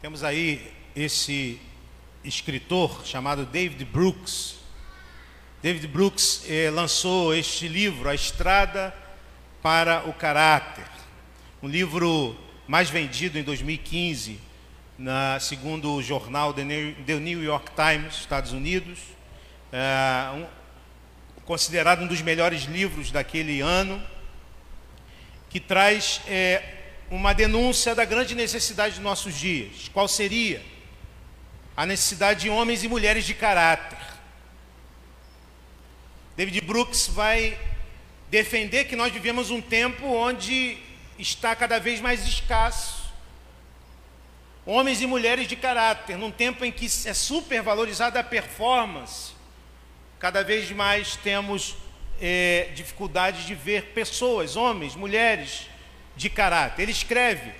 Temos aí esse escritor chamado David Brooks. David Brooks eh, lançou este livro, A Estrada para o Caráter, um livro mais vendido em 2015, na, segundo o jornal The New York Times, Estados Unidos, é, um, considerado um dos melhores livros daquele ano, que traz é, uma denúncia da grande necessidade de nossos dias. Qual seria? A necessidade de homens e mulheres de caráter. David Brooks vai defender que nós vivemos um tempo onde está cada vez mais escasso homens e mulheres de caráter, num tempo em que é supervalorizada a performance. Cada vez mais temos é, dificuldade de ver pessoas, homens, mulheres, de caráter. Ele escreve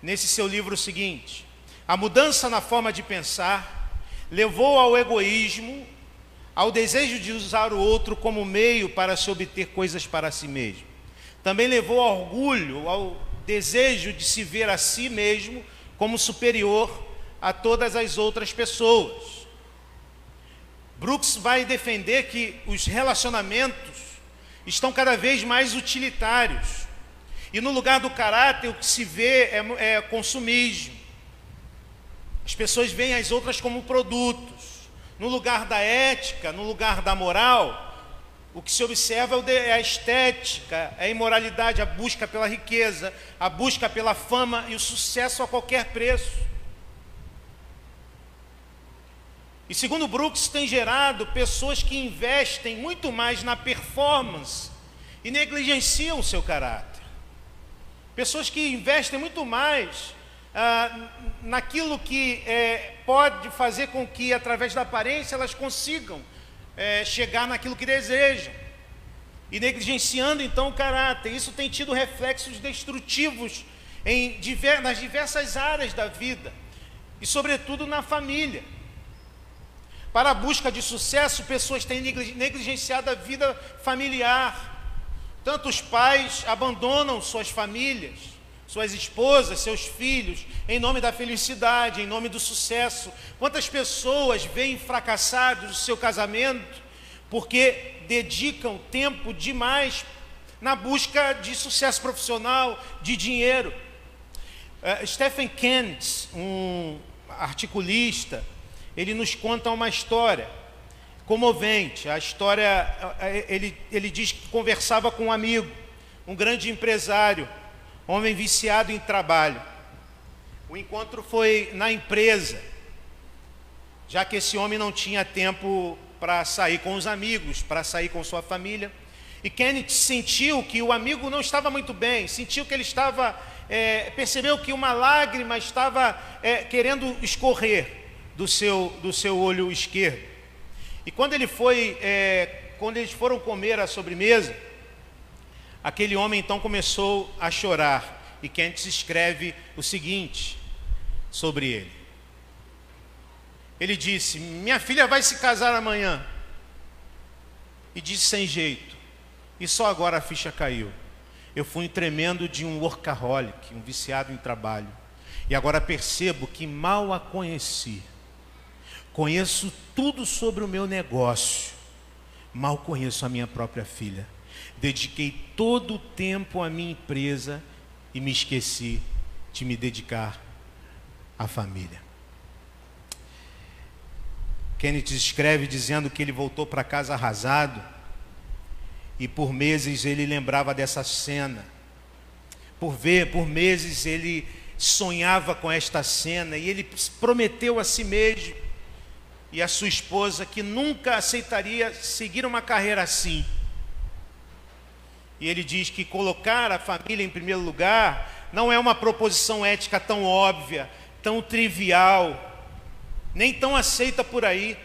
nesse seu livro o seguinte: a mudança na forma de pensar levou ao egoísmo, ao desejo de usar o outro como meio para se obter coisas para si mesmo. Também levou ao orgulho, ao desejo de se ver a si mesmo como superior a todas as outras pessoas. Brooks vai defender que os relacionamentos estão cada vez mais utilitários e no lugar do caráter, o que se vê é, é consumismo. As pessoas veem as outras como produtos. No lugar da ética, no lugar da moral, o que se observa é, é a estética, é a imoralidade, a busca pela riqueza, a busca pela fama e o sucesso a qualquer preço. E segundo Brooks, tem gerado pessoas que investem muito mais na performance e negligenciam o seu caráter. Pessoas que investem muito mais ah, naquilo que é, pode fazer com que, através da aparência, elas consigam é, chegar naquilo que desejam. E negligenciando então o caráter. Isso tem tido reflexos destrutivos em diver, nas diversas áreas da vida, e sobretudo na família. Para a busca de sucesso, pessoas têm negligenciado a vida familiar Tantos pais abandonam suas famílias, suas esposas, seus filhos, em nome da felicidade, em nome do sucesso. Quantas pessoas veem fracassados o seu casamento porque dedicam tempo demais na busca de sucesso profissional, de dinheiro. Uh, Stephen Kent, um articulista, ele nos conta uma história comovente. A história, ele, ele diz que conversava com um amigo, um grande empresário, homem viciado em trabalho. O encontro foi na empresa, já que esse homem não tinha tempo para sair com os amigos, para sair com sua família. E Kenneth sentiu que o amigo não estava muito bem, sentiu que ele estava, é, percebeu que uma lágrima estava é, querendo escorrer do seu, do seu olho esquerdo. E quando ele foi, é, quando eles foram comer a sobremesa, aquele homem então começou a chorar. E Kent escreve o seguinte sobre ele. Ele disse: Minha filha vai se casar amanhã. E disse sem jeito. E só agora a ficha caiu. Eu fui um tremendo de um workaholic, um viciado em trabalho. E agora percebo que mal a conheci. Conheço tudo sobre o meu negócio, mal conheço a minha própria filha. Dediquei todo o tempo à minha empresa e me esqueci de me dedicar à família. Kenneth escreve dizendo que ele voltou para casa arrasado e por meses ele lembrava dessa cena. Por ver, por meses ele sonhava com esta cena e ele prometeu a si mesmo e a sua esposa que nunca aceitaria seguir uma carreira assim. E ele diz que colocar a família em primeiro lugar não é uma proposição ética tão óbvia, tão trivial, nem tão aceita por aí.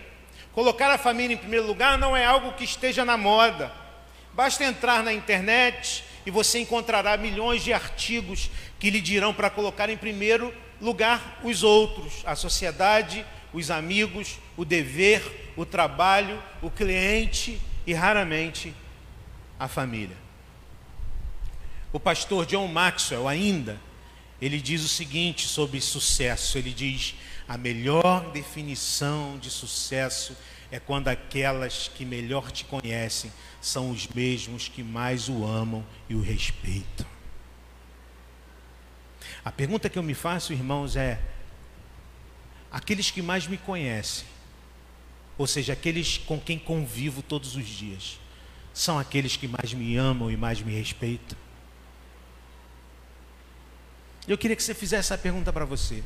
Colocar a família em primeiro lugar não é algo que esteja na moda. Basta entrar na internet e você encontrará milhões de artigos que lhe dirão para colocar em primeiro lugar os outros, a sociedade, os amigos, o dever, o trabalho, o cliente e raramente a família. O pastor John Maxwell ainda ele diz o seguinte sobre sucesso: ele diz, a melhor definição de sucesso é quando aquelas que melhor te conhecem são os mesmos que mais o amam e o respeitam. A pergunta que eu me faço, irmãos, é: aqueles que mais me conhecem, ou seja, aqueles com quem convivo todos os dias, são aqueles que mais me amam e mais me respeitam? Eu queria que você fizesse essa pergunta para você.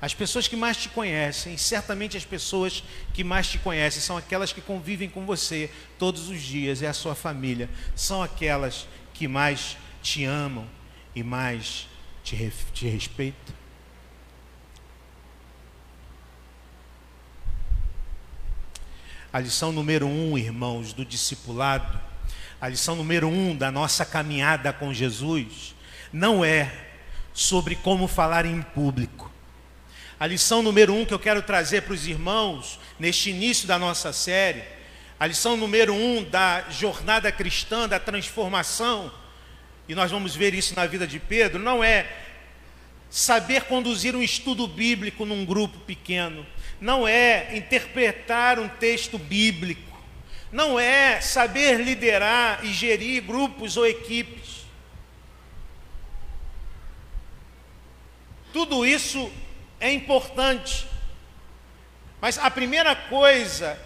As pessoas que mais te conhecem, certamente as pessoas que mais te conhecem, são aquelas que convivem com você todos os dias, é a sua família. São aquelas que mais te amam e mais te, te respeitam. A lição número um, irmãos, do discipulado, a lição número um da nossa caminhada com Jesus, não é sobre como falar em público. A lição número um que eu quero trazer para os irmãos neste início da nossa série, a lição número um da jornada cristã, da transformação, e nós vamos ver isso na vida de Pedro, não é saber conduzir um estudo bíblico num grupo pequeno, não é interpretar um texto bíblico, não é saber liderar e gerir grupos ou equipes. Tudo isso é importante. Mas a primeira coisa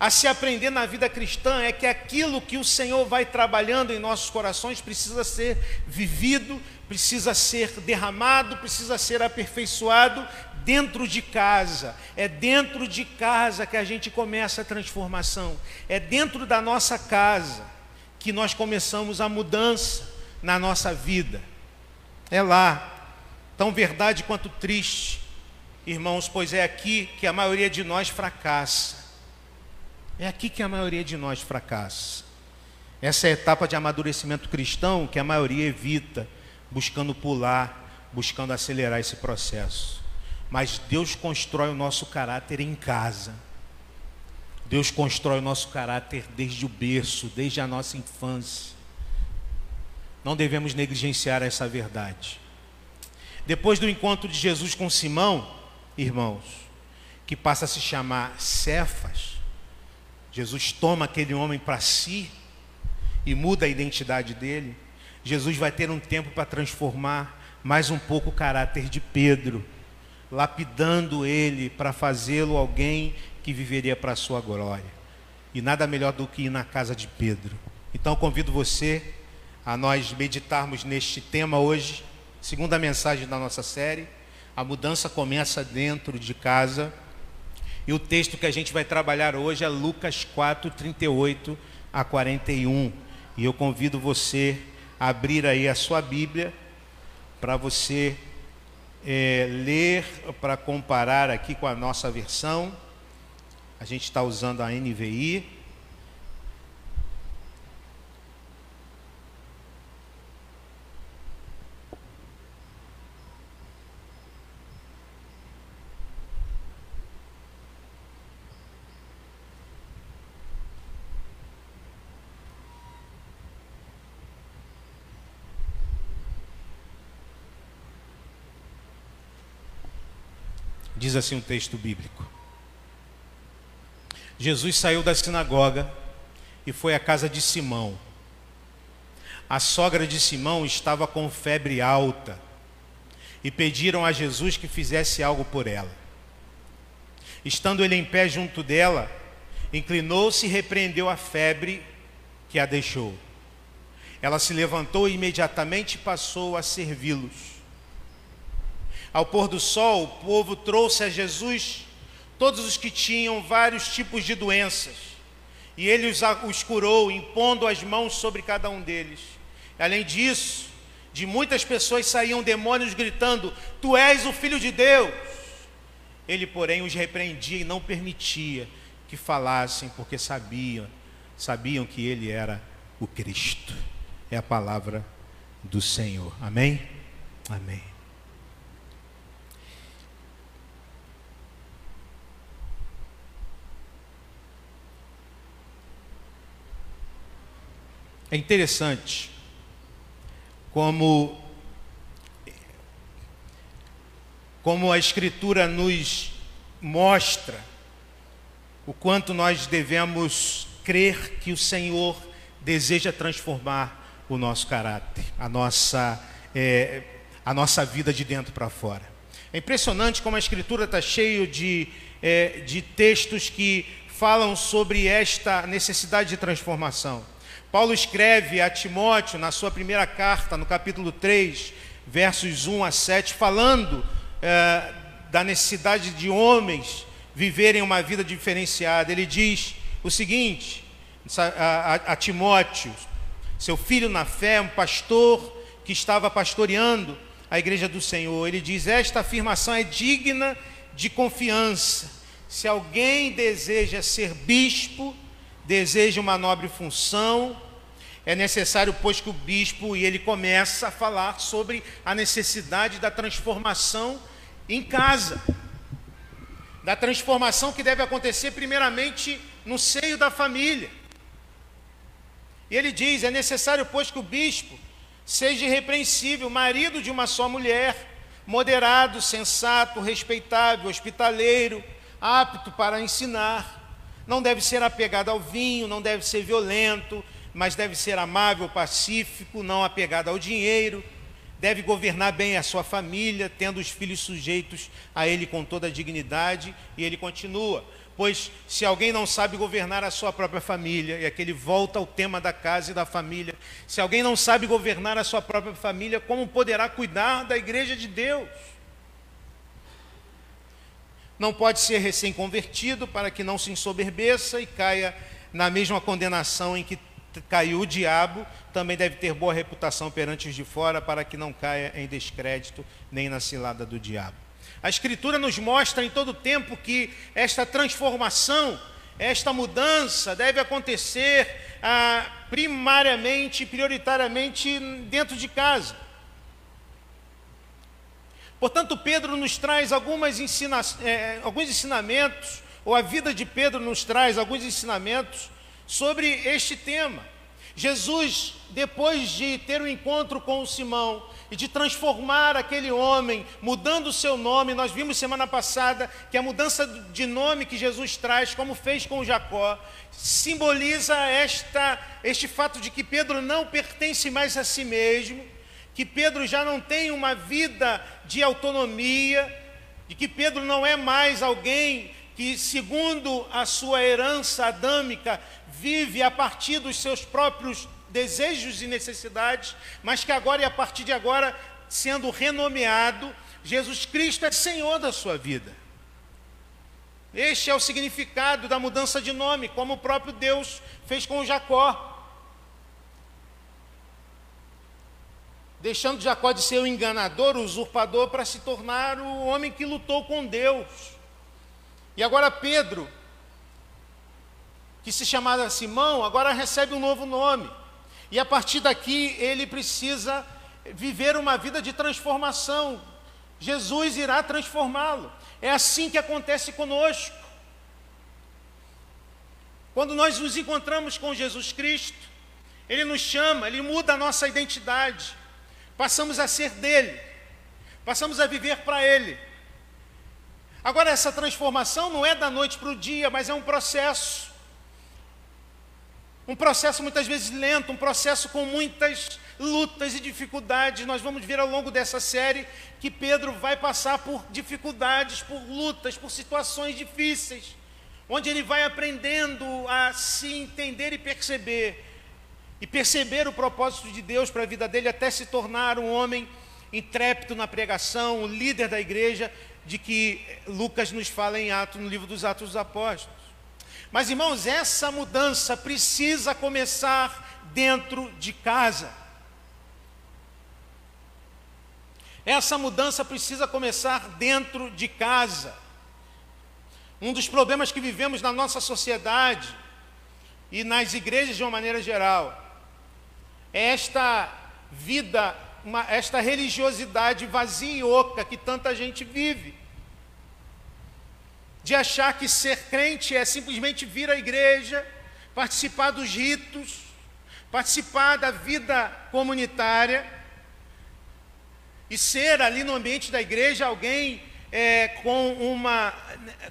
a se aprender na vida cristã é que aquilo que o Senhor vai trabalhando em nossos corações precisa ser vivido, precisa ser derramado, precisa ser aperfeiçoado dentro de casa. É dentro de casa que a gente começa a transformação. É dentro da nossa casa que nós começamos a mudança na nossa vida. É lá, tão verdade quanto triste Irmãos, pois é aqui que a maioria de nós fracassa. É aqui que a maioria de nós fracassa. Essa é a etapa de amadurecimento cristão que a maioria evita, buscando pular, buscando acelerar esse processo. Mas Deus constrói o nosso caráter em casa. Deus constrói o nosso caráter desde o berço, desde a nossa infância. Não devemos negligenciar essa verdade. Depois do encontro de Jesus com Simão, irmãos, que passa a se chamar Cefas. Jesus toma aquele homem para si e muda a identidade dele. Jesus vai ter um tempo para transformar mais um pouco o caráter de Pedro, lapidando ele para fazê-lo alguém que viveria para a sua glória. E nada melhor do que ir na casa de Pedro. Então convido você a nós meditarmos neste tema hoje, segunda mensagem da nossa série a mudança começa dentro de casa. E o texto que a gente vai trabalhar hoje é Lucas 4, 38 a 41. E eu convido você a abrir aí a sua Bíblia para você é, ler, para comparar aqui com a nossa versão. A gente está usando a NVI. Diz assim um texto bíblico. Jesus saiu da sinagoga e foi à casa de Simão. A sogra de Simão estava com febre alta e pediram a Jesus que fizesse algo por ela. Estando ele em pé junto dela, inclinou-se e repreendeu a febre que a deixou. Ela se levantou e imediatamente passou a servi-los. Ao pôr do sol, o povo trouxe a Jesus todos os que tinham vários tipos de doenças, e ele os, curou, impondo as mãos sobre cada um deles. Além disso, de muitas pessoas saíam demônios gritando: Tu és o filho de Deus. Ele, porém, os repreendia e não permitia que falassem, porque sabiam, sabiam que ele era o Cristo. É a palavra do Senhor. Amém? Amém. É interessante como como a Escritura nos mostra o quanto nós devemos crer que o Senhor deseja transformar o nosso caráter, a nossa, é, a nossa vida de dentro para fora. É impressionante como a Escritura está cheia de, é, de textos que falam sobre esta necessidade de transformação. Paulo escreve a Timóteo, na sua primeira carta, no capítulo 3, versos 1 a 7, falando é, da necessidade de homens viverem uma vida diferenciada. Ele diz o seguinte a, a, a Timóteo, seu filho na fé, um pastor que estava pastoreando a igreja do Senhor. Ele diz: Esta afirmação é digna de confiança. Se alguém deseja ser bispo, deseja uma nobre função, é necessário, pois, que o bispo, e ele começa a falar sobre a necessidade da transformação em casa, da transformação que deve acontecer, primeiramente, no seio da família. E ele diz: é necessário, pois, que o bispo seja irrepreensível, marido de uma só mulher, moderado, sensato, respeitável, hospitaleiro, apto para ensinar. Não deve ser apegado ao vinho, não deve ser violento, mas deve ser amável, pacífico, não apegado ao dinheiro. Deve governar bem a sua família, tendo os filhos sujeitos a ele com toda a dignidade. E ele continua: Pois se alguém não sabe governar a sua própria família, e aqui ele volta ao tema da casa e da família, se alguém não sabe governar a sua própria família, como poderá cuidar da igreja de Deus? Não pode ser recém-convertido para que não se ensoberbeça e caia na mesma condenação em que caiu o diabo, também deve ter boa reputação perante os de fora, para que não caia em descrédito nem na cilada do diabo. A Escritura nos mostra em todo tempo que esta transformação, esta mudança deve acontecer ah, primariamente, prioritariamente dentro de casa. Portanto, Pedro nos traz ensina eh, alguns ensinamentos, ou a vida de Pedro nos traz alguns ensinamentos sobre este tema. Jesus, depois de ter o um encontro com o Simão, e de transformar aquele homem, mudando o seu nome. Nós vimos semana passada que a mudança de nome que Jesus traz, como fez com Jacó, simboliza esta, este fato de que Pedro não pertence mais a si mesmo, que Pedro já não tem uma vida de autonomia, de que Pedro não é mais alguém que, segundo a sua herança adâmica, vive a partir dos seus próprios desejos e necessidades, mas que agora e a partir de agora, sendo renomeado, Jesus Cristo é Senhor da sua vida. Este é o significado da mudança de nome, como o próprio Deus fez com Jacó. Deixando Jacó de ser o enganador, o usurpador, para se tornar o homem que lutou com Deus. E agora Pedro, que se chamava Simão, agora recebe um novo nome. E a partir daqui ele precisa viver uma vida de transformação. Jesus irá transformá-lo. É assim que acontece conosco. Quando nós nos encontramos com Jesus Cristo, Ele nos chama, Ele muda a nossa identidade. Passamos a ser dele, passamos a viver para Ele. Agora, essa transformação não é da noite para o dia, mas é um processo. Um processo muitas vezes lento, um processo com muitas lutas e dificuldades. Nós vamos ver ao longo dessa série que Pedro vai passar por dificuldades, por lutas, por situações difíceis, onde ele vai aprendendo a se entender e perceber, e perceber o propósito de Deus para a vida dele, até se tornar um homem intrépido na pregação, o líder da igreja, de que Lucas nos fala em Atos, no livro dos Atos dos Apóstolos. Mas, irmãos, essa mudança precisa começar dentro de casa. Essa mudança precisa começar dentro de casa. Um dos problemas que vivemos na nossa sociedade e nas igrejas de uma maneira geral esta vida, uma, esta religiosidade vazia e oca que tanta gente vive. De achar que ser crente é simplesmente vir à igreja, participar dos ritos, participar da vida comunitária e ser ali no ambiente da igreja alguém é, com, uma,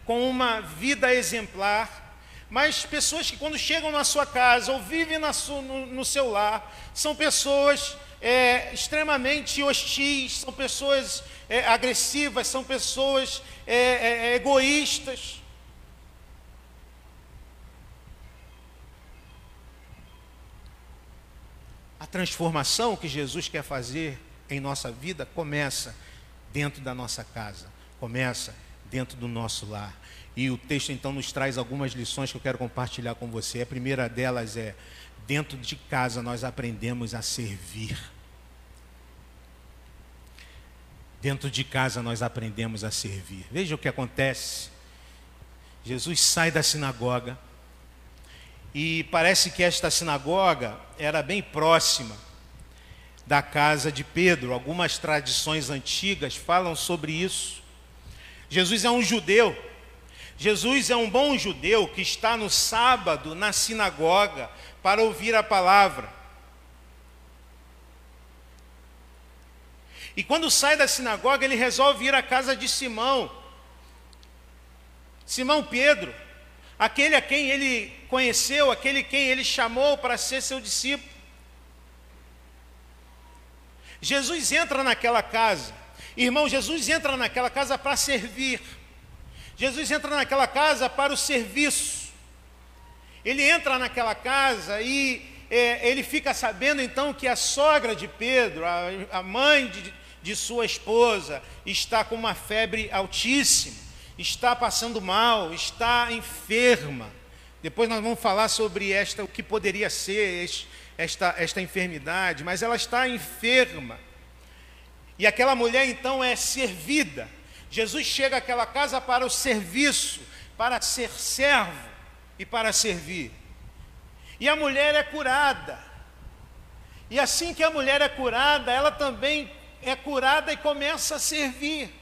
com uma vida exemplar, mas pessoas que quando chegam na sua casa ou vivem sua, no, no, seu lar, são pessoas é, extremamente hostis, são pessoas é, agressivas, são pessoas é, é, egoístas. A transformação que Jesus quer fazer em nossa vida começa dentro da nossa casa, começa dentro do nosso lar. E o texto então nos traz algumas lições que eu quero compartilhar com você. A primeira delas é: dentro de casa nós aprendemos a servir. Dentro de casa nós aprendemos a servir. Veja o que acontece. Jesus sai da sinagoga e parece que esta sinagoga era bem próxima da casa de Pedro. Algumas tradições antigas falam sobre isso. Jesus é um judeu. Jesus é um bom judeu que está no sábado na sinagoga para ouvir a palavra. E quando sai da sinagoga, ele resolve ir à casa de Simão. Simão Pedro, aquele a quem ele conheceu, aquele quem ele chamou para ser seu discípulo. Jesus entra naquela casa. Irmão, Jesus entra naquela casa para servir. Jesus entra naquela casa para o serviço. Ele entra naquela casa e é, ele fica sabendo então que a sogra de Pedro, a, a mãe de, de sua esposa, está com uma febre altíssima, está passando mal, está enferma. Depois nós vamos falar sobre esta, o que poderia ser este, esta, esta enfermidade, mas ela está enferma. E aquela mulher então é servida. Jesus chega àquela casa para o serviço, para ser servo e para servir. E a mulher é curada. E assim que a mulher é curada, ela também é curada e começa a servir.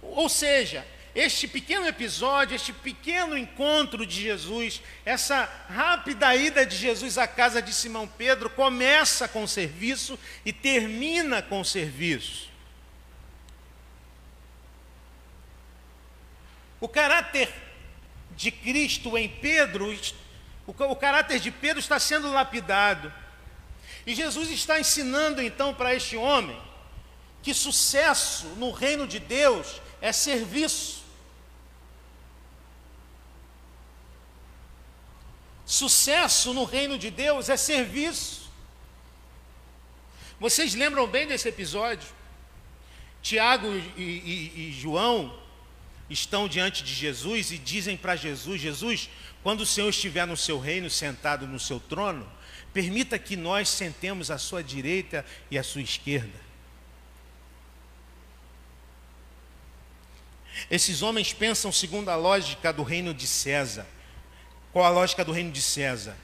Ou seja, este pequeno episódio, este pequeno encontro de Jesus, essa rápida ida de Jesus à casa de Simão Pedro, começa com o serviço e termina com o serviço. O caráter de Cristo em Pedro, o caráter de Pedro está sendo lapidado. E Jesus está ensinando então para este homem que sucesso no reino de Deus é serviço. Sucesso no reino de Deus é serviço. Vocês lembram bem desse episódio? Tiago e, e, e João estão diante de Jesus e dizem para Jesus: Jesus, quando o Senhor estiver no seu reino, sentado no seu trono, permita que nós sentemos à sua direita e à sua esquerda. Esses homens pensam segundo a lógica do reino de César. Qual a lógica do reino de César?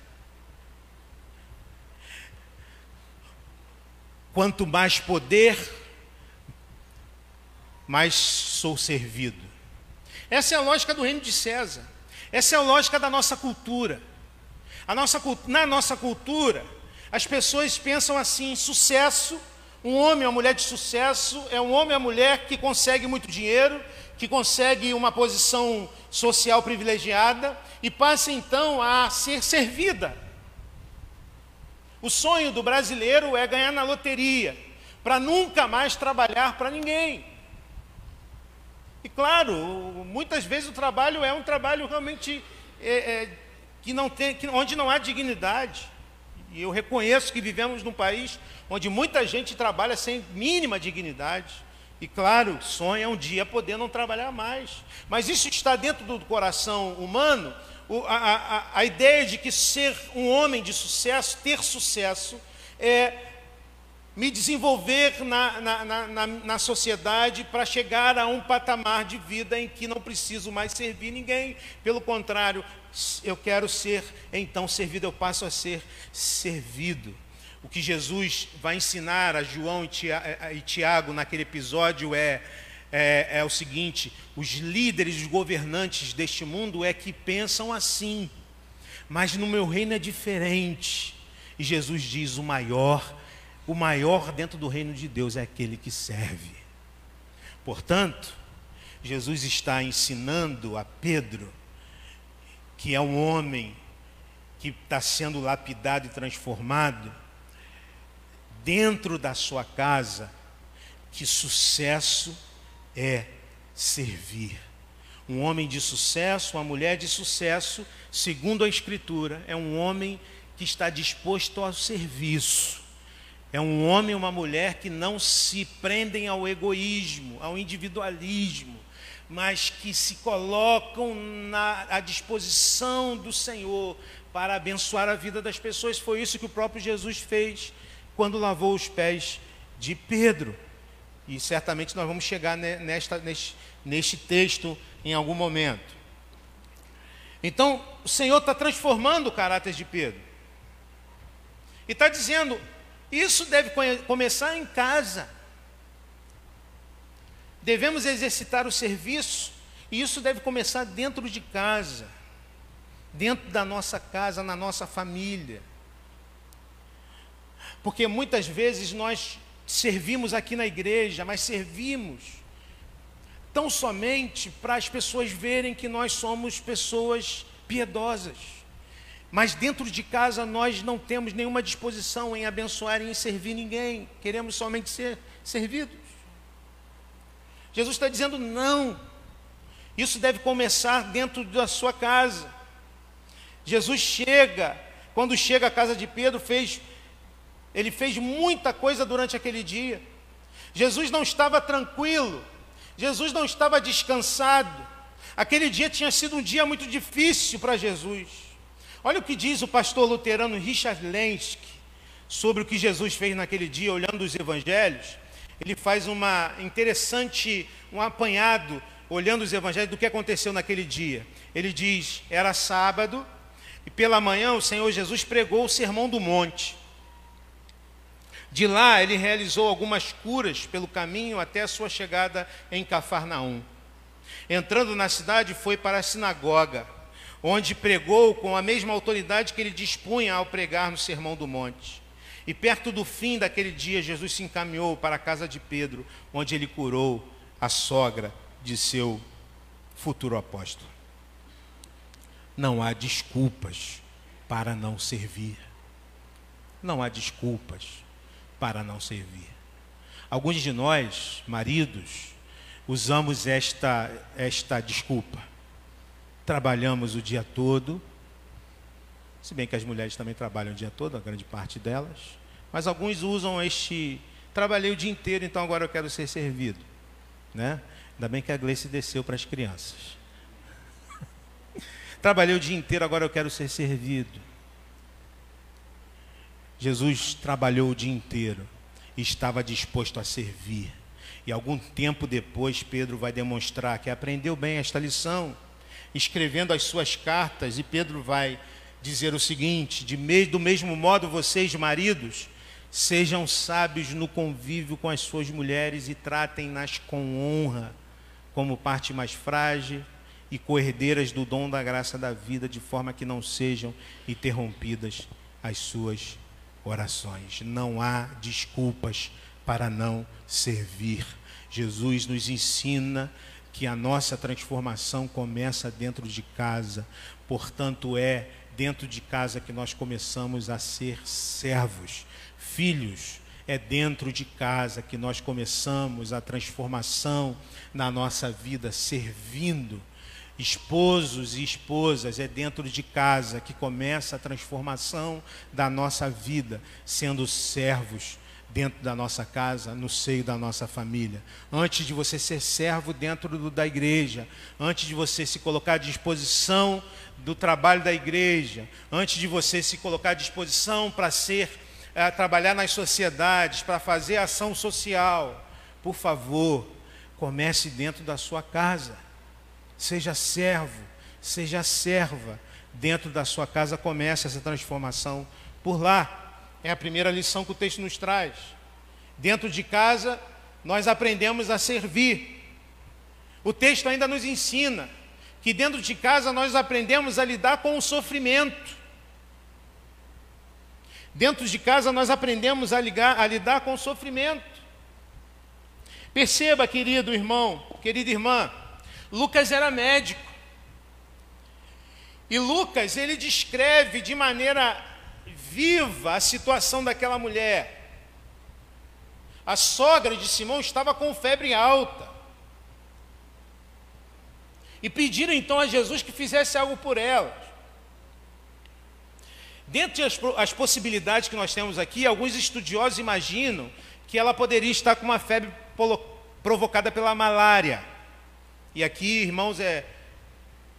Quanto mais poder, mais sou servido. Essa é a lógica do reino de César. Essa é a lógica da nossa cultura. Nossa, na nossa cultura, as pessoas pensam assim: sucesso, um homem ou mulher de sucesso é um homem ou mulher que consegue muito dinheiro, que consegue uma posição social privilegiada e passa então a ser servida. O sonho do brasileiro é ganhar na loteria, para nunca mais trabalhar para ninguém. E claro, muitas vezes o trabalho é um trabalho realmente é, é, que não tem, que, onde não há dignidade. E eu reconheço que vivemos num país onde muita gente trabalha sem mínima dignidade. E claro, sonha um dia poder não trabalhar mais. Mas isso está dentro do coração humano, a, a, a ideia de que ser um homem de sucesso, ter sucesso, é me desenvolver na, na, na, na sociedade para chegar a um patamar de vida em que não preciso mais servir ninguém. Pelo contrário, eu quero ser então servido, eu passo a ser servido. O que Jesus vai ensinar a João e Tiago naquele episódio é, é, é o seguinte: os líderes, os governantes deste mundo é que pensam assim, mas no meu reino é diferente. E Jesus diz: o maior, o maior dentro do reino de Deus é aquele que serve. Portanto, Jesus está ensinando a Pedro, que é um homem que está sendo lapidado e transformado, dentro da sua casa, que sucesso é servir. Um homem de sucesso, uma mulher de sucesso, segundo a Escritura, é um homem que está disposto ao serviço. É um homem ou uma mulher que não se prendem ao egoísmo, ao individualismo, mas que se colocam na, à disposição do Senhor para abençoar a vida das pessoas. Foi isso que o próprio Jesus fez quando lavou os pés de Pedro. E certamente nós vamos chegar nesta, neste, neste texto em algum momento. Então, o Senhor está transformando o caráter de Pedro. E está dizendo: isso deve começar em casa. Devemos exercitar o serviço, e isso deve começar dentro de casa, dentro da nossa casa, na nossa família. Porque muitas vezes nós servimos aqui na igreja, mas servimos tão somente para as pessoas verem que nós somos pessoas piedosas. Mas dentro de casa nós não temos nenhuma disposição em abençoar e em servir ninguém, queremos somente ser servidos. Jesus está dizendo não, isso deve começar dentro da sua casa. Jesus chega, quando chega à casa de Pedro, fez, ele fez muita coisa durante aquele dia. Jesus não estava tranquilo, Jesus não estava descansado. Aquele dia tinha sido um dia muito difícil para Jesus. Olha o que diz o pastor luterano Richard Lenski sobre o que Jesus fez naquele dia, olhando os evangelhos. Ele faz uma interessante, um apanhado, olhando os evangelhos, do que aconteceu naquele dia. Ele diz: era sábado, e pela manhã o Senhor Jesus pregou o sermão do monte. De lá ele realizou algumas curas pelo caminho até a sua chegada em Cafarnaum. Entrando na cidade, foi para a sinagoga onde pregou com a mesma autoridade que ele dispunha ao pregar no Sermão do Monte. E perto do fim daquele dia, Jesus se encaminhou para a casa de Pedro, onde ele curou a sogra de seu futuro apóstolo. Não há desculpas para não servir. Não há desculpas para não servir. Alguns de nós, maridos, usamos esta, esta desculpa trabalhamos o dia todo, se bem que as mulheres também trabalham o dia todo, a grande parte delas, mas alguns usam este trabalhei o dia inteiro, então agora eu quero ser servido, né? Ainda bem que a Gleice desceu para as crianças. Trabalhei o dia inteiro, agora eu quero ser servido. Jesus trabalhou o dia inteiro e estava disposto a servir. E algum tempo depois, Pedro vai demonstrar que aprendeu bem esta lição escrevendo as suas cartas, e Pedro vai dizer o seguinte: de do mesmo modo, vocês, maridos, sejam sábios no convívio com as suas mulheres e tratem-nas com honra, como parte mais frágil e coerdeiras do dom da graça da vida, de forma que não sejam interrompidas as suas orações. Não há desculpas para não servir. Jesus nos ensina que a nossa transformação começa dentro de casa. Portanto, é dentro de casa que nós começamos a ser servos, filhos. É dentro de casa que nós começamos a transformação na nossa vida, servindo. Esposos e esposas, é dentro de casa que começa a transformação da nossa vida, sendo servos dentro da nossa casa, no seio da nossa família. Antes de você ser servo dentro do, da igreja, antes de você se colocar à disposição do trabalho da igreja, antes de você se colocar à disposição para ser é, trabalhar nas sociedades, para fazer ação social, por favor, comece dentro da sua casa. Seja servo, seja serva. Dentro da sua casa comece essa transformação por lá. É a primeira lição que o texto nos traz. Dentro de casa, nós aprendemos a servir. O texto ainda nos ensina que dentro de casa nós aprendemos a lidar com o sofrimento. Dentro de casa nós aprendemos a, ligar, a lidar com o sofrimento. Perceba, querido irmão, querida irmã, Lucas era médico. E Lucas, ele descreve de maneira viva a situação daquela mulher. A sogra de Simão estava com febre alta. E pediram então a Jesus que fizesse algo por elas. Dentre as, as possibilidades que nós temos aqui, alguns estudiosos imaginam que ela poderia estar com uma febre provocada pela malária. E aqui, irmãos, é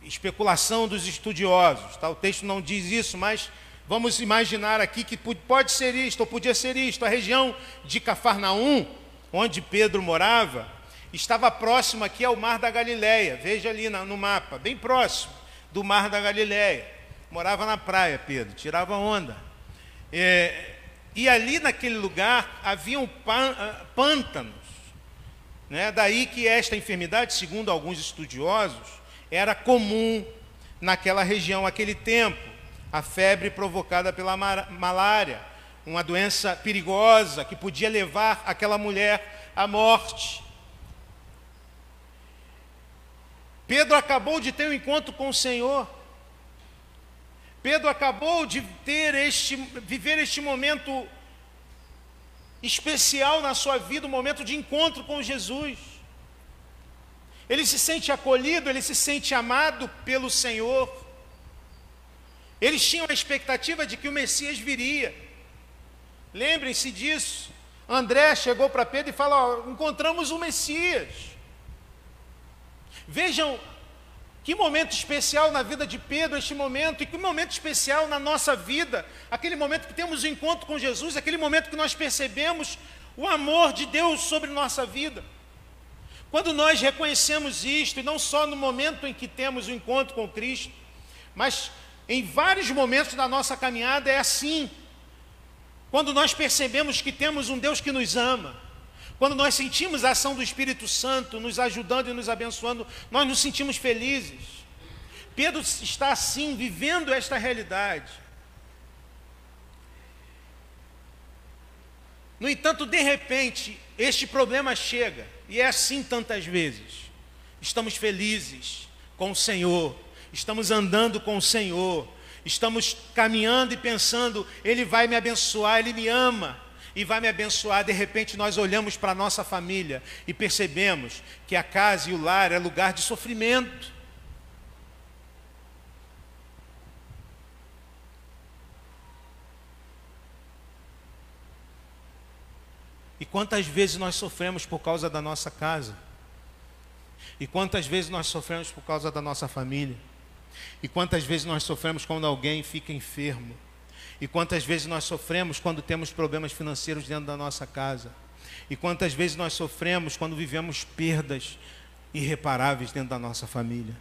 especulação dos estudiosos. Tá? O texto não diz isso, mas vamos imaginar aqui que pode ser isto, ou podia ser isto. A região de Cafarnaum, onde Pedro morava, estava próximo aqui ao Mar da Galileia. Veja ali no mapa, bem próximo do Mar da Galileia. Morava na praia, Pedro, tirava onda. É, e ali naquele lugar haviam ah, pântanos. Né? Daí que esta enfermidade, segundo alguns estudiosos, era comum naquela região, aquele tempo. A febre provocada pela malária, uma doença perigosa que podia levar aquela mulher à morte. Pedro acabou de ter um encontro com o Senhor. Pedro acabou de ter este, viver este momento especial na sua vida, um momento de encontro com Jesus. Ele se sente acolhido, ele se sente amado pelo Senhor. Eles tinham a expectativa de que o Messias viria. Lembrem-se disso. André chegou para Pedro e falou: encontramos o Messias. Vejam que momento especial na vida de Pedro este momento, e que momento especial na nossa vida, aquele momento que temos o um encontro com Jesus, aquele momento que nós percebemos o amor de Deus sobre nossa vida. Quando nós reconhecemos isto, e não só no momento em que temos o um encontro com Cristo, mas em vários momentos da nossa caminhada é assim. Quando nós percebemos que temos um Deus que nos ama, quando nós sentimos a ação do Espírito Santo nos ajudando e nos abençoando, nós nos sentimos felizes. Pedro está assim, vivendo esta realidade. No entanto, de repente, este problema chega, e é assim tantas vezes. Estamos felizes com o Senhor, estamos andando com o Senhor, estamos caminhando e pensando: Ele vai me abençoar, Ele me ama e vai me abençoar. De repente, nós olhamos para a nossa família e percebemos que a casa e o lar é lugar de sofrimento. E quantas vezes nós sofremos por causa da nossa casa? E quantas vezes nós sofremos por causa da nossa família? E quantas vezes nós sofremos quando alguém fica enfermo? E quantas vezes nós sofremos quando temos problemas financeiros dentro da nossa casa? E quantas vezes nós sofremos quando vivemos perdas irreparáveis dentro da nossa família?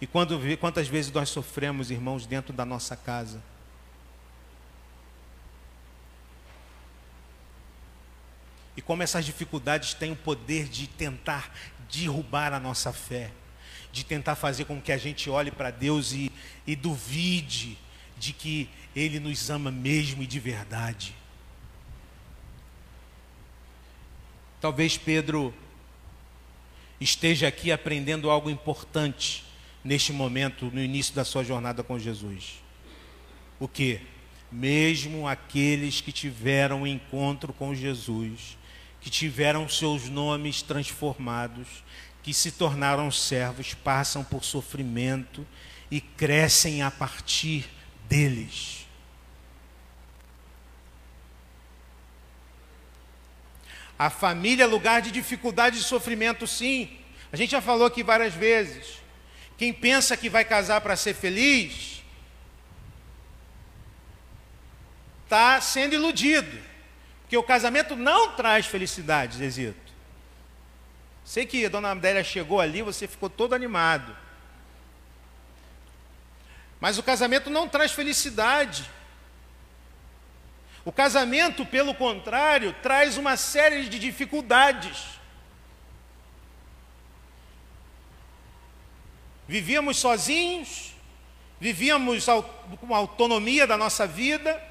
E quando, quantas vezes nós sofremos, irmãos, dentro da nossa casa? E como essas dificuldades têm o poder de tentar derrubar a nossa fé, de tentar fazer com que a gente olhe para Deus e, e duvide de que Ele nos ama mesmo e de verdade. Talvez Pedro esteja aqui aprendendo algo importante neste momento, no início da sua jornada com Jesus. O que? Mesmo aqueles que tiveram um encontro com Jesus, que tiveram seus nomes transformados, que se tornaram servos, passam por sofrimento e crescem a partir deles. A família é lugar de dificuldade e sofrimento, sim. A gente já falou aqui várias vezes. Quem pensa que vai casar para ser feliz, está sendo iludido. Porque o casamento não traz felicidade, Zezito. Sei que a dona Adélia chegou ali, você ficou todo animado. Mas o casamento não traz felicidade. O casamento, pelo contrário, traz uma série de dificuldades. Vivíamos sozinhos, vivíamos com autonomia da nossa vida,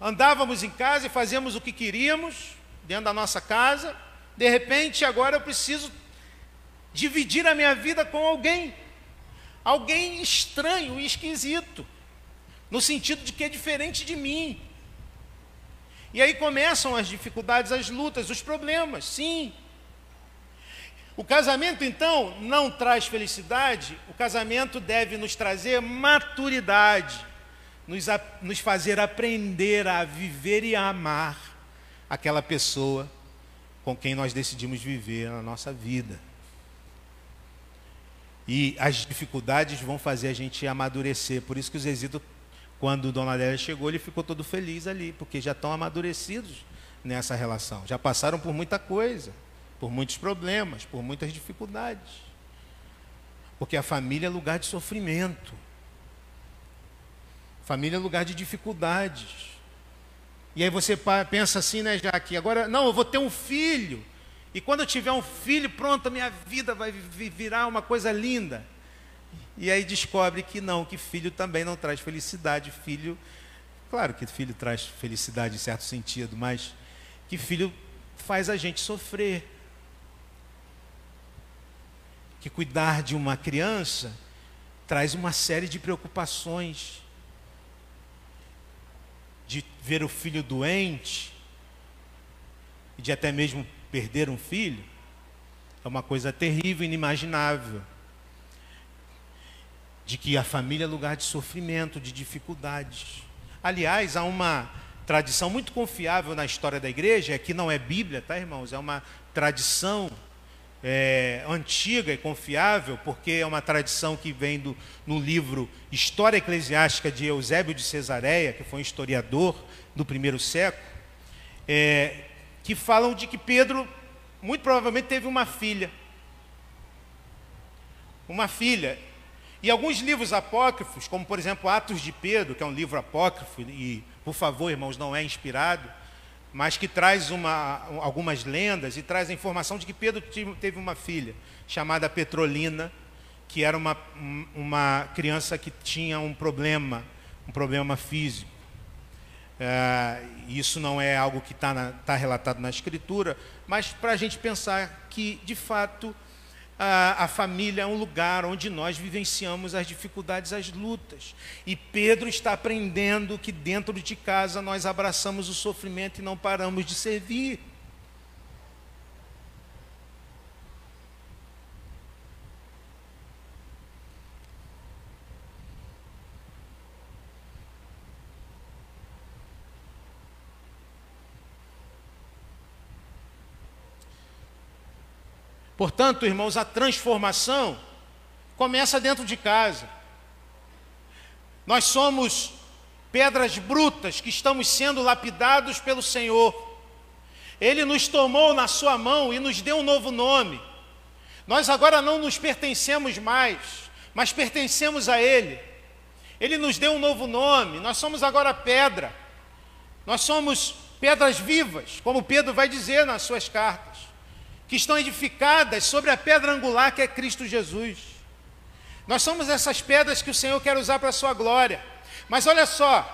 andávamos em casa e fazíamos o que queríamos dentro da nossa casa, De repente, agora eu preciso dividir a minha vida com alguém. Alguém estranho e esquisito. No sentido de que é diferente de mim. E aí começam as dificuldades, as lutas, os problemas, sim. O casamento, então, não traz felicidade, o casamento deve nos trazer maturidade, nos, a, nos fazer aprender a viver e a amar aquela pessoa com quem nós decidimos viver na nossa vida. E as dificuldades vão fazer a gente amadurecer. Por isso que os Zezito, quando Dona Adélia chegou, ele ficou todo feliz ali, porque já estão amadurecidos nessa relação. Já passaram por muita coisa, por muitos problemas, por muitas dificuldades. Porque a família é lugar de sofrimento. Família é lugar de dificuldades. E aí você pensa assim, né, Jaque? Agora, não, eu vou ter um filho. E quando eu tiver um filho, pronto, a minha vida vai virar uma coisa linda. E aí descobre que não, que filho também não traz felicidade. Filho, claro que filho traz felicidade em certo sentido, mas que filho faz a gente sofrer. Que cuidar de uma criança traz uma série de preocupações. De ver o filho doente, e de até mesmo perder um filho é uma coisa terrível, inimaginável. De que a família é lugar de sofrimento, de dificuldades. Aliás, há uma tradição muito confiável na história da igreja, que não é Bíblia, tá, irmãos? É uma tradição é, antiga e confiável, porque é uma tradição que vem do, no livro História Eclesiástica de Eusébio de Cesareia, que foi um historiador do primeiro século, é, que falam de que Pedro, muito provavelmente, teve uma filha. Uma filha. E alguns livros apócrifos, como por exemplo Atos de Pedro, que é um livro apócrifo, e por favor, irmãos, não é inspirado, mas que traz uma, algumas lendas e traz a informação de que Pedro teve uma filha chamada Petrolina, que era uma, uma criança que tinha um problema, um problema físico. É, isso não é algo que está tá relatado na Escritura, mas para a gente pensar que, de fato, a, a, família é um lugar onde nós vivenciamos as dificuldades, as lutas. E Pedro está aprendendo que dentro de casa nós abraçamos o sofrimento e não paramos de servir. Portanto, irmãos, a transformação começa dentro de casa. Nós somos pedras brutas que estamos sendo lapidados pelo Senhor. Ele nos tomou na sua mão e nos deu um novo nome. Nós agora não nos pertencemos mais, mas pertencemos a Ele. Ele nos deu um novo nome. Nós somos agora pedra. Nós somos pedras vivas, como Pedro vai dizer nas suas cartas que estão edificadas sobre a pedra angular que é Cristo Jesus. Nós somos essas pedras que o Senhor quer usar para a sua glória. Mas olha só,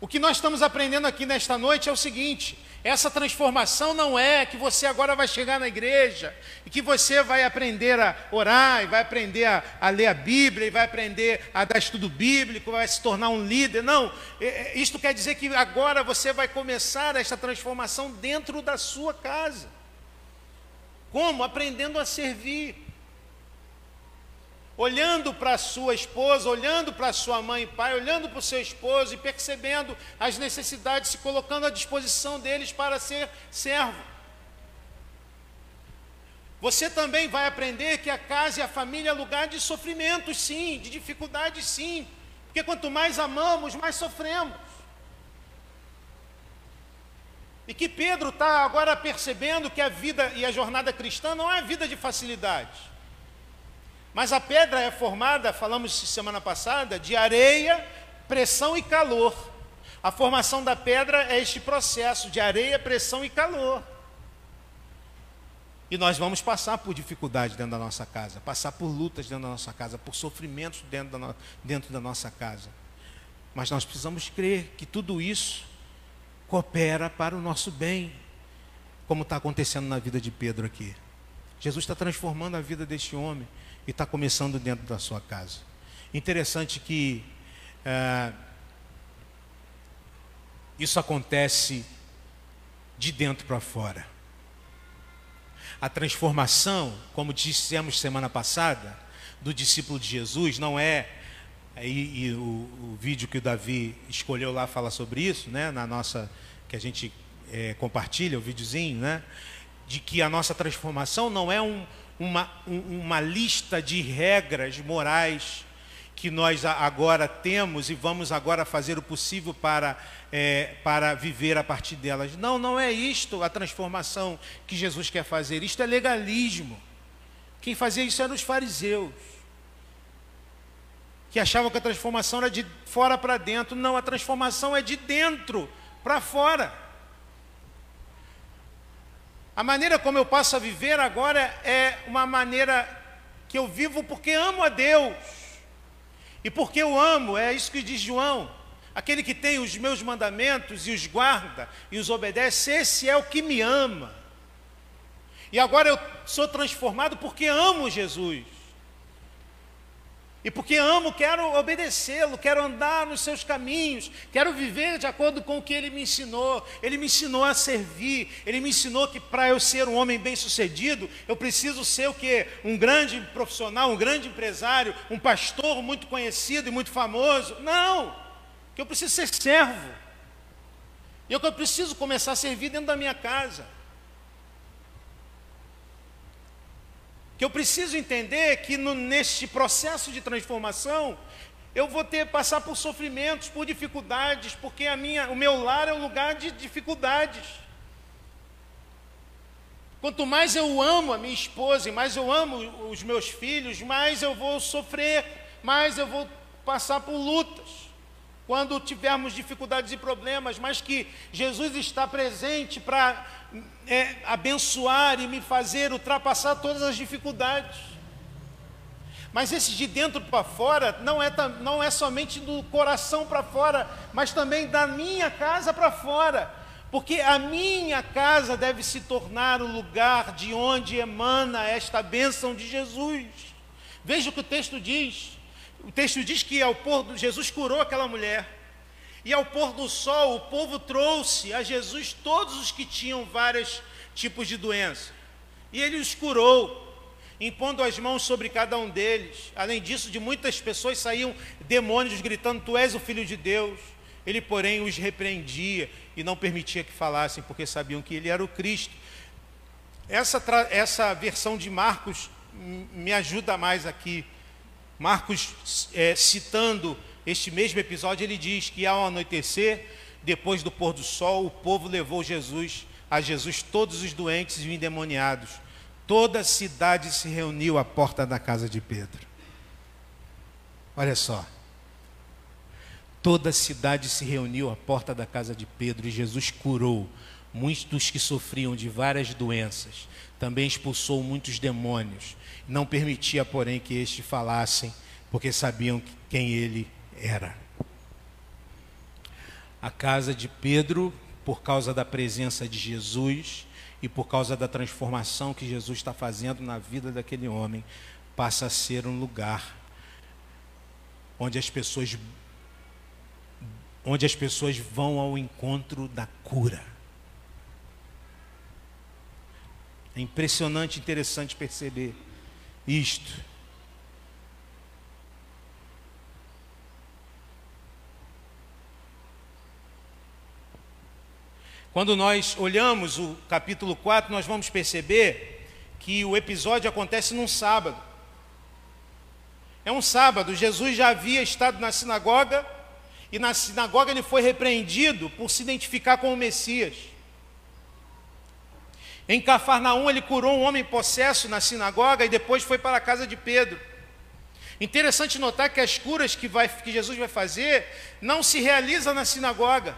o que nós estamos aprendendo aqui nesta noite é o seguinte: essa transformação não é que você agora vai chegar na igreja e que você vai aprender a orar, e vai aprender a, a ler a Bíblia, e vai aprender a dar estudo bíblico, vai se tornar um líder. Não, é, é, isto quer dizer que agora você vai começar esta transformação dentro da sua casa. Como? Aprendendo a servir. Olhando para sua esposa, olhando para sua mãe e pai, olhando para o seu esposo e percebendo as necessidades, se colocando à disposição deles para ser servo. Você também vai aprender que a casa e a família é lugar de sofrimentos, sim, de dificuldades, sim. Porque quanto mais amamos, mais sofremos. E que Pedro está agora percebendo que a vida e a jornada cristã não é vida de facilidade. Mas a pedra é formada, falamos semana passada, de areia, pressão e calor. A formação da pedra é este processo de areia, pressão e calor. E nós vamos passar por dificuldades dentro da nossa casa, passar por lutas dentro da nossa casa, por sofrimentos dentro da, no, dentro da nossa casa. Mas nós precisamos crer que tudo isso coopera para o nosso bem. como está acontecendo na vida de Pedro aqui. Jesus está transformando a vida deste homem e está começando dentro da sua casa. Interessante que é, isso acontece de dentro para fora. A transformação, como dissemos semana passada, do discípulo de Jesus não é e, e o, o, vídeo que o Davi escolheu lá fala sobre isso, né? Na nossa que a gente é, compartilha o videozinho, né? De que a nossa transformação não é um, uma, um, uma lista de regras morais que nós agora temos e vamos agora fazer o possível para, é, para viver a partir delas. Não, não é isto a transformação que Jesus quer fazer. Isto é legalismo. Quem fazia isso eram os fariseus que achavam que a transformação era de fora para dentro. Não, a transformação é de dentro para fora. A maneira como eu passo a viver agora é uma maneira que eu vivo porque amo a Deus. E porque eu amo, é isso que diz João. Aquele que tem os meus mandamentos e os guarda e os obedece, esse é o que me ama. E agora eu sou transformado porque amo Jesus. E porque amo, quero obedecê-lo, quero andar nos seus caminhos, quero viver de acordo com o que ele me ensinou. Ele me ensinou a servir, ele me ensinou que para eu ser um homem bem-sucedido, eu preciso ser o que? Um grande profissional, um grande empresário, um pastor muito conhecido e muito famoso. Não! Que eu preciso ser servo. E eu preciso começar a servir dentro da minha casa. Que eu preciso entender que no, neste processo de transformação eu vou ter passar por sofrimentos, por dificuldades, porque a minha, o meu lar é um lugar de dificuldades. Quanto mais eu amo a minha esposa e mais eu amo os meus filhos, mais eu vou sofrer, mais eu vou passar por lutas quando tivermos dificuldades e problemas, mas que Jesus está presente para é, abençoar e me fazer ultrapassar todas as dificuldades. Mas esse de dentro para fora não é, não é somente do coração para fora, mas também da minha casa para fora. Porque a minha casa deve se tornar o lugar de onde emana esta bênção de Jesus. Veja o que o texto diz. O texto diz que ao pôr do, Jesus curou aquela mulher. E ao pôr do sol, o povo trouxe a Jesus todos os que tinham vários tipos de doença. E ele os curou, impondo as mãos sobre cada um deles. Além disso, de muitas pessoas saíam demônios gritando: Tu és o filho de Deus. Ele, porém, os repreendia e não permitia que falassem, porque sabiam que ele era o Cristo. Essa, essa versão de Marcos me ajuda mais aqui. Marcos, é, citando este mesmo episódio, ele diz que ao anoitecer, depois do pôr do sol, o povo levou Jesus a Jesus todos os doentes e endemoniados. Toda a cidade se reuniu à porta da casa de Pedro. Olha só. Toda a cidade se reuniu à porta da casa de Pedro e Jesus curou muitos que sofriam de várias doenças. Também expulsou muitos demônios não permitia, porém, que estes falassem, porque sabiam quem ele era. A casa de Pedro, por causa da presença de Jesus e por causa da transformação que Jesus está fazendo na vida daquele homem, passa a ser um lugar onde as pessoas onde as pessoas vão ao encontro da cura. É impressionante, interessante perceber isto. Quando nós olhamos o capítulo 4, nós vamos perceber que o episódio acontece num sábado. É um sábado, Jesus já havia estado na sinagoga e na sinagoga ele foi repreendido por se identificar com o Messias. Em Cafarnaum, ele curou um homem possesso na sinagoga e depois foi para a casa de Pedro. Interessante notar que as curas que, vai, que Jesus vai fazer não se realizam na sinagoga,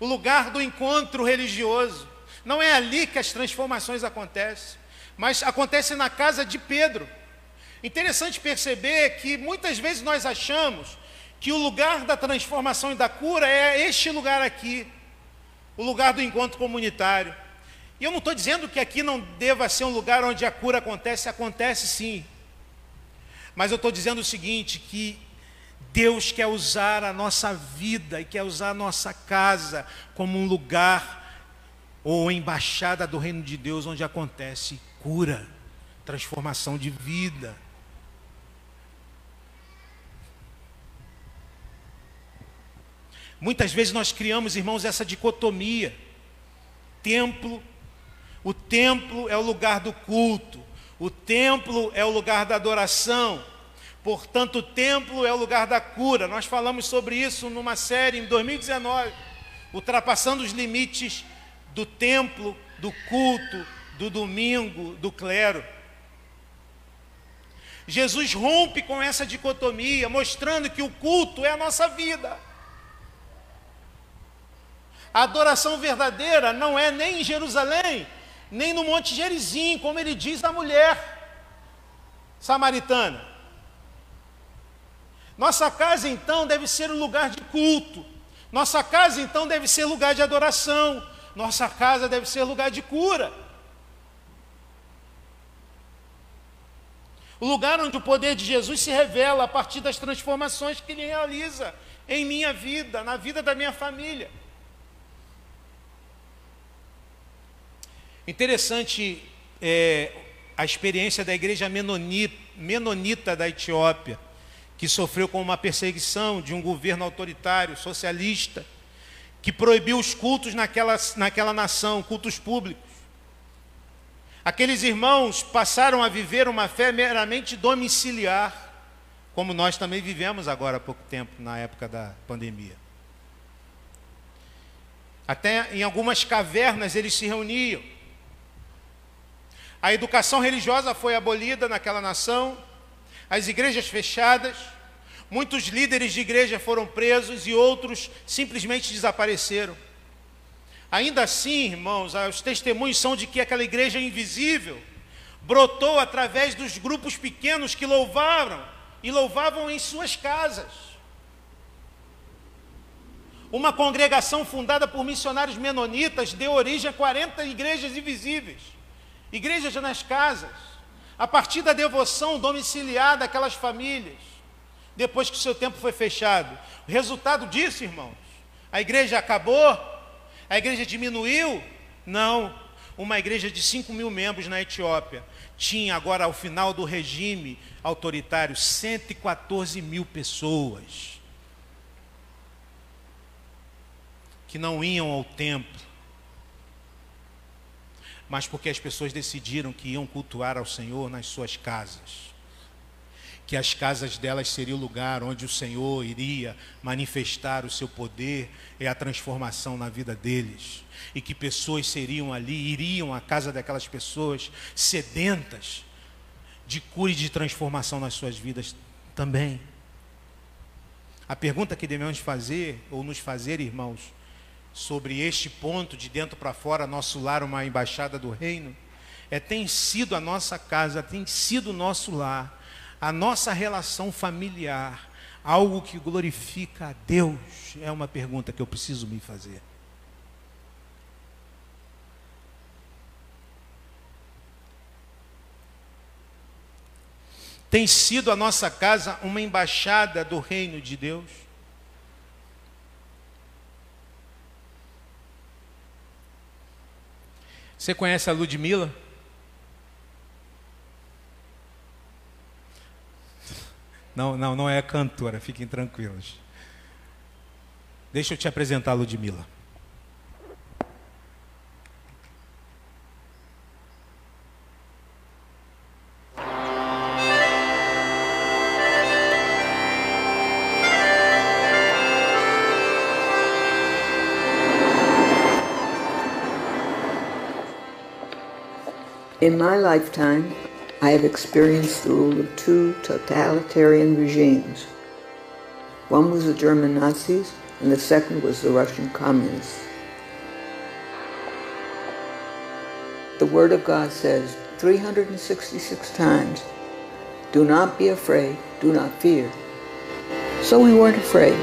o lugar do encontro religioso. Não é ali que as transformações acontecem, mas acontece na casa de Pedro. Interessante perceber que muitas vezes nós achamos que o lugar da transformação e da cura é este lugar aqui. O lugar do encontro comunitário. E eu não estou dizendo que aqui não deva ser um lugar onde a cura acontece, acontece sim. Mas eu estou dizendo o seguinte: que Deus quer usar a nossa vida e quer usar a nossa casa como um lugar ou embaixada do reino de Deus onde acontece cura, transformação de vida. Muitas vezes nós criamos, irmãos, essa dicotomia. Templo, o templo é o lugar do culto, o templo é o lugar da adoração. Portanto, o templo é o lugar da cura. Nós falamos sobre isso numa série em 2019, ultrapassando os limites do templo, do culto, do domingo, do clero. Jesus rompe com essa dicotomia, mostrando que o culto é a nossa vida. A adoração verdadeira não é nem em Jerusalém, nem no Monte Gerizim, como ele diz à mulher samaritana. Nossa casa, então, deve ser um lugar de culto. Nossa casa, então, deve ser lugar de adoração. Nossa casa deve ser lugar de cura. O lugar onde o poder de Jesus se revela a partir das transformações que ele realiza em minha vida, na vida da minha família. Interessante é, a experiência da igreja menonita, da Etiópia, que sofreu com uma perseguição de um governo autoritário, socialista, que proibiu os cultos naquela, naquela nação, cultos públicos. Aqueles irmãos passaram a viver uma fé meramente domiciliar, como nós também vivemos agora há pouco tempo, na época da pandemia. Até em algumas cavernas eles se reuniam a educação religiosa foi abolida naquela nação, as igrejas fechadas, muitos líderes de igreja foram presos e outros simplesmente desapareceram. Ainda assim, irmãos, os testemunhos são de que aquela igreja invisível brotou através dos grupos pequenos que louvaram e louvavam em suas casas. Uma congregação fundada por missionários menonitas deu origem a 40 igrejas invisíveis igrejas nas casas, a partir da devoção domiciliar daquelas famílias, depois que o seu tempo foi fechado. O resultado disso, irmãos, a igreja acabou? A igreja diminuiu? Não. Uma igreja de 5 mil membros na Etiópia tinha agora, ao final do regime autoritário, 114 mil pessoas que não iam ao templo, mas porque as pessoas decidiram que iam cultuar ao Senhor nas suas casas. Que as casas delas seriam o lugar onde o Senhor iria manifestar o seu poder e a transformação na vida deles. E que pessoas seriam ali, iriam à casa daquelas pessoas sedentas de cura e de transformação nas suas vidas também. A pergunta que devemos fazer, ou nos fazer, irmãos, sobre este ponto, de dentro para fora, nosso lar, uma embaixada do reino, é tem sido a nossa casa, tem sido o nosso lar, a nossa relação familiar, algo que glorifica a Deus? É uma pergunta que eu preciso me fazer. Tem sido a nossa casa uma embaixada do reino de Deus? Você conhece a Ludmilla? Não, não, não é cantora, fiquem tranquilos. Deixa eu te apresentar a Ludmilla. In my lifetime, I have experienced the rule of two totalitarian regimes. One was the German Nazis, and the second was the Russian communists. The Word of God says 366 times, Do not be afraid, do not fear. So we weren't afraid.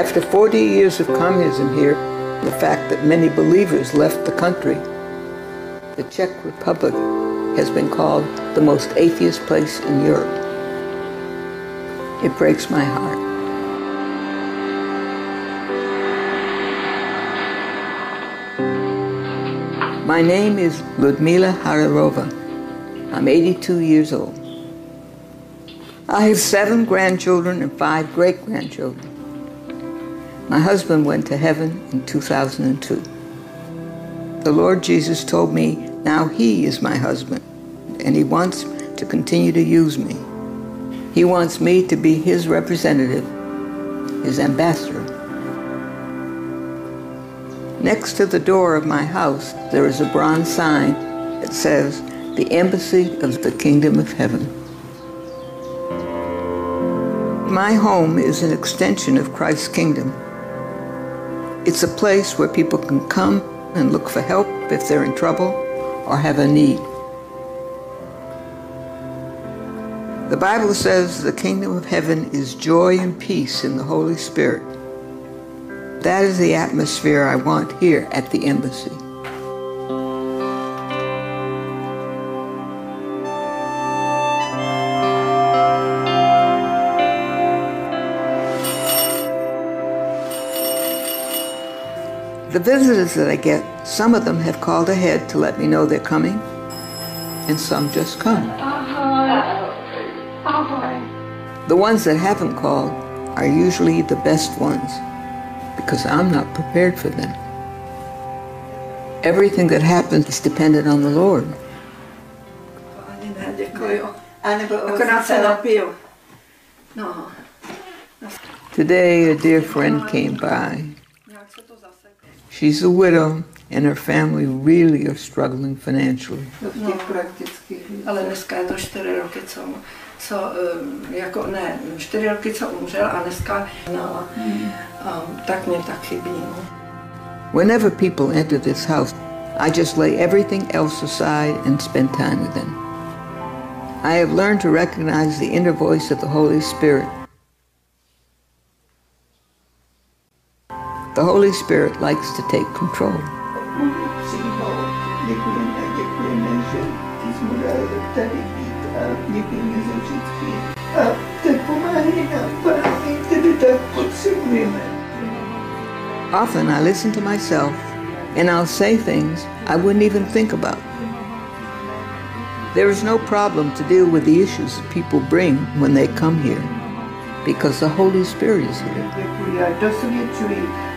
After 40 years of communism here, the fact that many believers left the country, the Czech Republic has been called the most atheist place in Europe. It breaks my heart. My name is Ludmila Hararova. I'm 82 years old. I have seven grandchildren and five great grandchildren. My husband went to heaven in 2002. The Lord Jesus told me now he is my husband and he wants to continue to use me. He wants me to be his representative, his ambassador. Next to the door of my house, there is a bronze sign that says, the Embassy of the Kingdom of Heaven. My home is an extension of Christ's kingdom. It's a place where people can come and look for help if they're in trouble or have a need. The Bible says the kingdom of heaven is joy and peace in the Holy Spirit. That is the atmosphere I want here at the embassy. The visitors that I get, some of them have called ahead to let me know they're coming, and some just come. The ones that haven't called are usually the best ones because I'm not prepared for them. Everything that happens is dependent on the Lord. Today, a dear friend came by. She's a widow, and her family really are struggling financially. Ale dneska je to čtyři roky, co, co um, jako ne, čtyři roky, co umřel a dneska no, um, tak mě tak chybí. No. Whenever people enter this house, I just lay everything else aside and spend time with them. I have learned to recognize the inner voice of the Holy Spirit. The Holy Spirit likes to take control. Often I listen to myself and I'll say things I wouldn't even think about. There is no problem to deal with the issues that people bring when they come here because the Holy Spirit is here.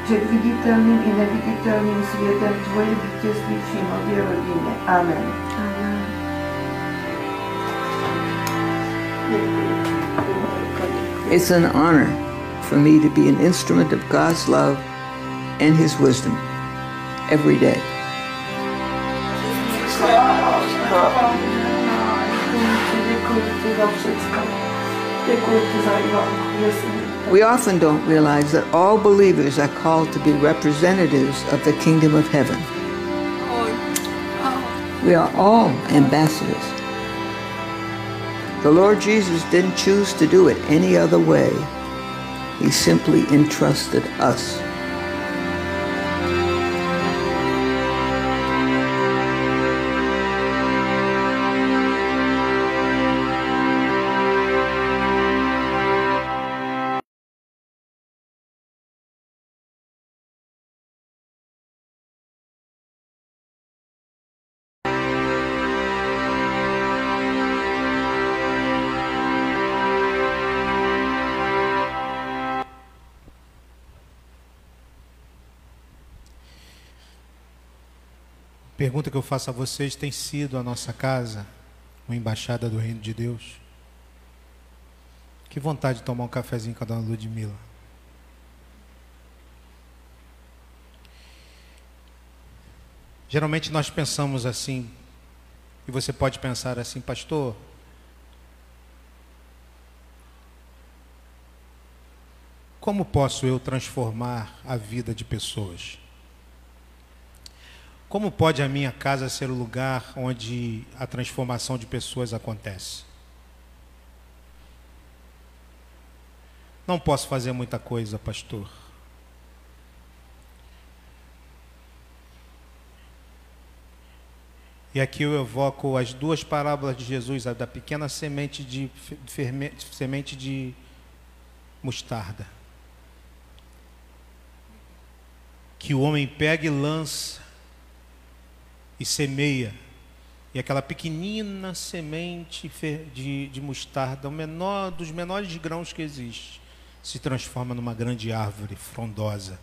před viditelným i neviditelným světem tvoje vítězství v Šimově rodině. Amen. It's an honor for me to be an instrument of God's love and His wisdom every day. We often don't realize that all believers are called to be representatives of the kingdom of heaven. We are all ambassadors. The Lord Jesus didn't choose to do it any other way. He simply entrusted us. Pergunta que eu faço a vocês: tem sido a nossa casa uma embaixada do Reino de Deus? Que vontade de tomar um cafezinho com a dona Ludmilla. Geralmente nós pensamos assim, e você pode pensar assim, pastor. Como posso eu transformar a vida de pessoas? Como pode a minha casa ser o lugar onde a transformação de pessoas acontece? Não posso fazer muita coisa, pastor. E aqui eu evoco as duas parábolas de Jesus, a da pequena semente de, semente de mostarda. Que o homem pega e lança e semeia. E aquela pequenina semente de, de mostarda, o menor dos menores grãos que existe, se transforma numa grande árvore frondosa,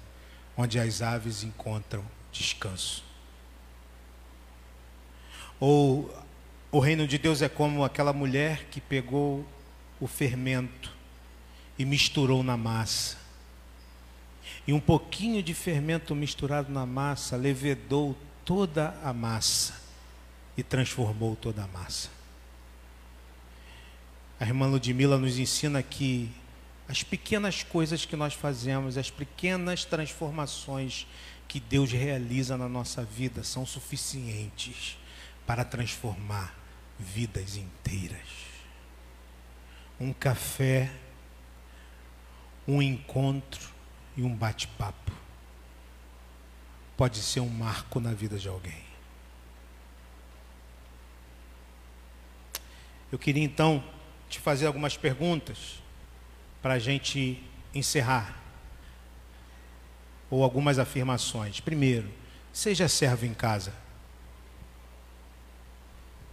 onde as aves encontram descanso. Ou o reino de Deus é como aquela mulher que pegou o fermento e misturou na massa. E um pouquinho de fermento misturado na massa levedou toda a massa e transformou toda a massa. A irmã Ludmila nos ensina que as pequenas coisas que nós fazemos, as pequenas transformações que Deus realiza na nossa vida são suficientes para transformar vidas inteiras. Um café, um encontro e um bate-papo pode ser um marco na vida de alguém. Eu queria então te fazer algumas perguntas para a gente encerrar. Ou algumas afirmações. Primeiro, seja servo em casa.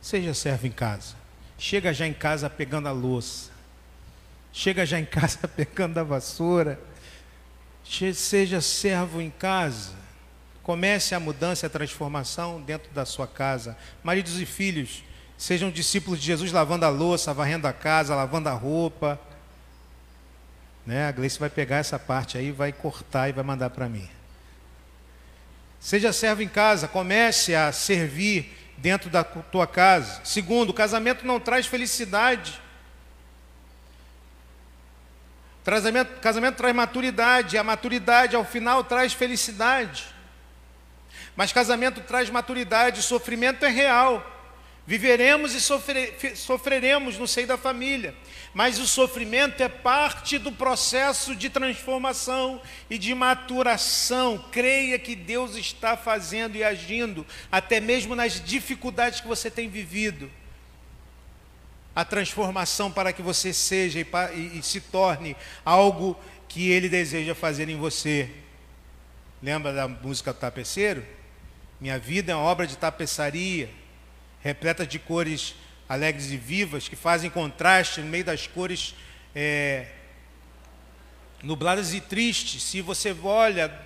Seja servo em casa. Chega já em casa pegando a louça. Chega já em casa pegando a vassoura. Seja servo em casa. Comece a mudança e a transformação dentro da sua casa. Maridos e filhos, sejam discípulos de Jesus lavando a louça, varrendo a casa, lavando a roupa. Né? A Gleice vai pegar essa parte aí, vai cortar e vai mandar para mim. Seja servo em casa, comece a servir dentro da tua casa. Segundo, o casamento não traz felicidade. Casamento, casamento traz maturidade, a maturidade ao final traz felicidade. Mas casamento traz maturidade, sofrimento é real. Viveremos e sofre, sofreremos no seio da família, mas o sofrimento é parte do processo de transformação e de maturação. Creia que Deus está fazendo e agindo, até mesmo nas dificuldades que você tem vivido. A transformação para que você seja e, e, e se torne algo que Ele deseja fazer em você. Lembra da música do tapeceiro? Minha vida é uma obra de tapeçaria repleta de cores alegres e vivas, que fazem contraste no meio das cores é, nubladas e tristes. Se você olha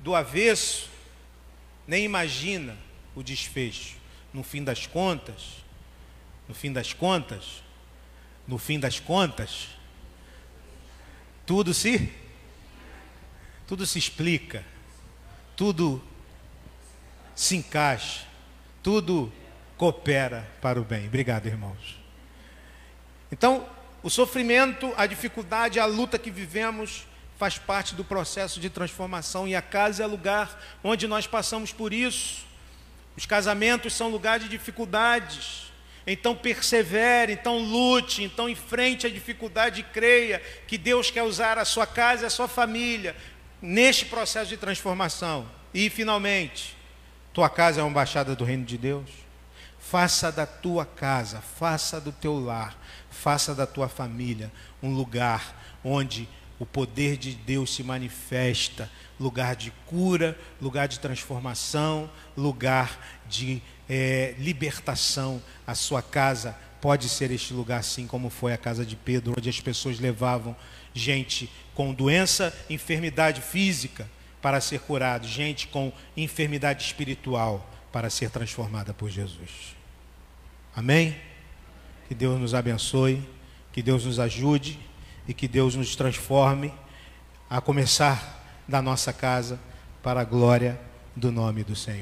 do avesso, nem imagina o desfecho. No fim das contas, no fim das contas, no fim das contas, tudo se tudo se explica, tudo se encaixa, tudo coopera para o bem. Obrigado, irmãos. Então, o sofrimento, a dificuldade, a luta que vivemos faz parte do processo de transformação e a casa é lugar onde nós passamos por isso. Os casamentos são lugar de dificuldades. Então persevere, então lute, então enfrente a dificuldade e creia que Deus quer usar a sua casa e a sua família neste processo de transformação. E finalmente, tua casa é uma embaixada do reino de Deus. Faça da tua casa, faça do teu lar, faça da tua família um lugar onde o poder de Deus se manifesta, lugar de cura, lugar de transformação, lugar de é, libertação. A sua casa pode ser este lugar, assim como foi a casa de Pedro, onde as pessoas levavam gente com doença, enfermidade física para ser curado, gente com enfermidade espiritual para ser transformada por Jesus. Amém? Que Deus nos abençoe, que Deus nos ajude e que Deus nos transforme a começar da nossa casa para a glória do nome do Senhor.